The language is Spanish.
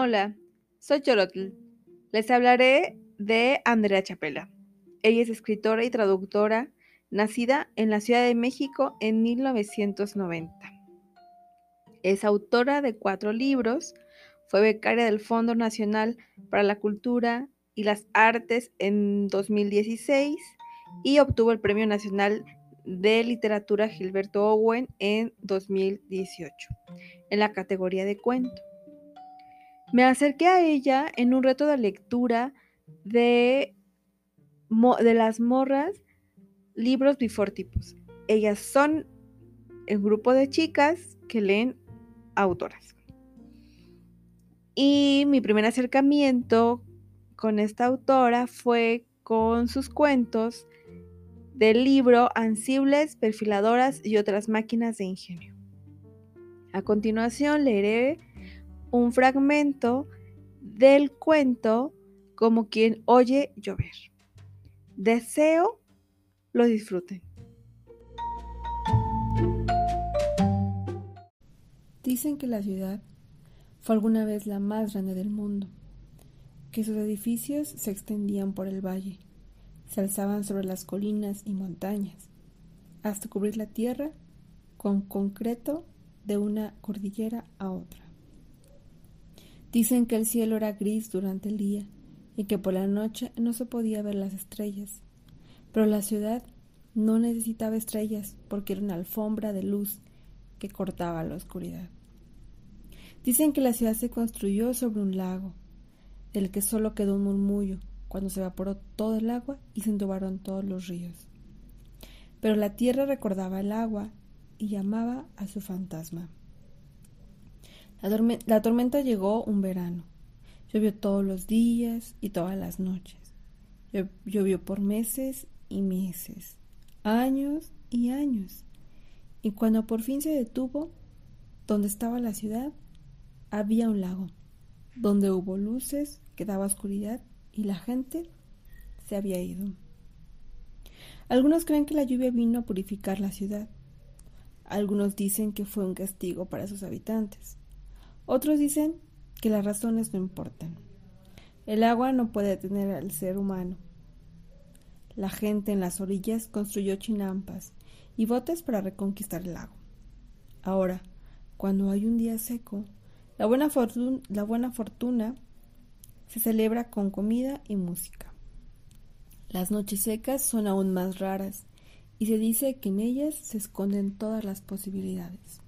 Hola, soy Cholotl. Les hablaré de Andrea Chapela. Ella es escritora y traductora, nacida en la Ciudad de México en 1990. Es autora de cuatro libros, fue becaria del Fondo Nacional para la Cultura y las Artes en 2016 y obtuvo el Premio Nacional de Literatura Gilberto Owen en 2018 en la categoría de cuento. Me acerqué a ella en un reto de lectura de, de las morras libros bifortipos. Ellas son el grupo de chicas que leen autoras. Y mi primer acercamiento con esta autora fue con sus cuentos del libro Ansibles, Perfiladoras y otras máquinas de ingenio. A continuación leeré un fragmento del cuento como quien oye llover. Deseo lo disfruten. Dicen que la ciudad fue alguna vez la más grande del mundo, que sus edificios se extendían por el valle, se alzaban sobre las colinas y montañas, hasta cubrir la tierra con concreto de una cordillera a otra. Dicen que el cielo era gris durante el día y que por la noche no se podía ver las estrellas. Pero la ciudad no necesitaba estrellas porque era una alfombra de luz que cortaba la oscuridad. Dicen que la ciudad se construyó sobre un lago, del que solo quedó un murmullo cuando se evaporó todo el agua y se entubaron todos los ríos. Pero la tierra recordaba el agua y llamaba a su fantasma. La, tormenta llegó un verano. Llovió todos los días y todas las noches. Llovió por meses y meses, años y años. Y cuando por fin se detuvo, donde estaba la ciudad, había un lago, donde hubo luces, quedaba oscuridad y la gente se había ido. Algunos creen que la lluvia vino a purificar la ciudad. Algunos dicen que fue un castigo para sus habitantes. Otros dicen que las razones no importan. El agua no puede detener al ser humano. La gente en las orillas construyó chinampas y botes para reconquistar el lago. Ahora, cuando hay un día seco, la buena, la buena fortuna se celebra con comida y música. Las noches secas son aún más raras y se dice que en ellas se esconden todas las posibilidades.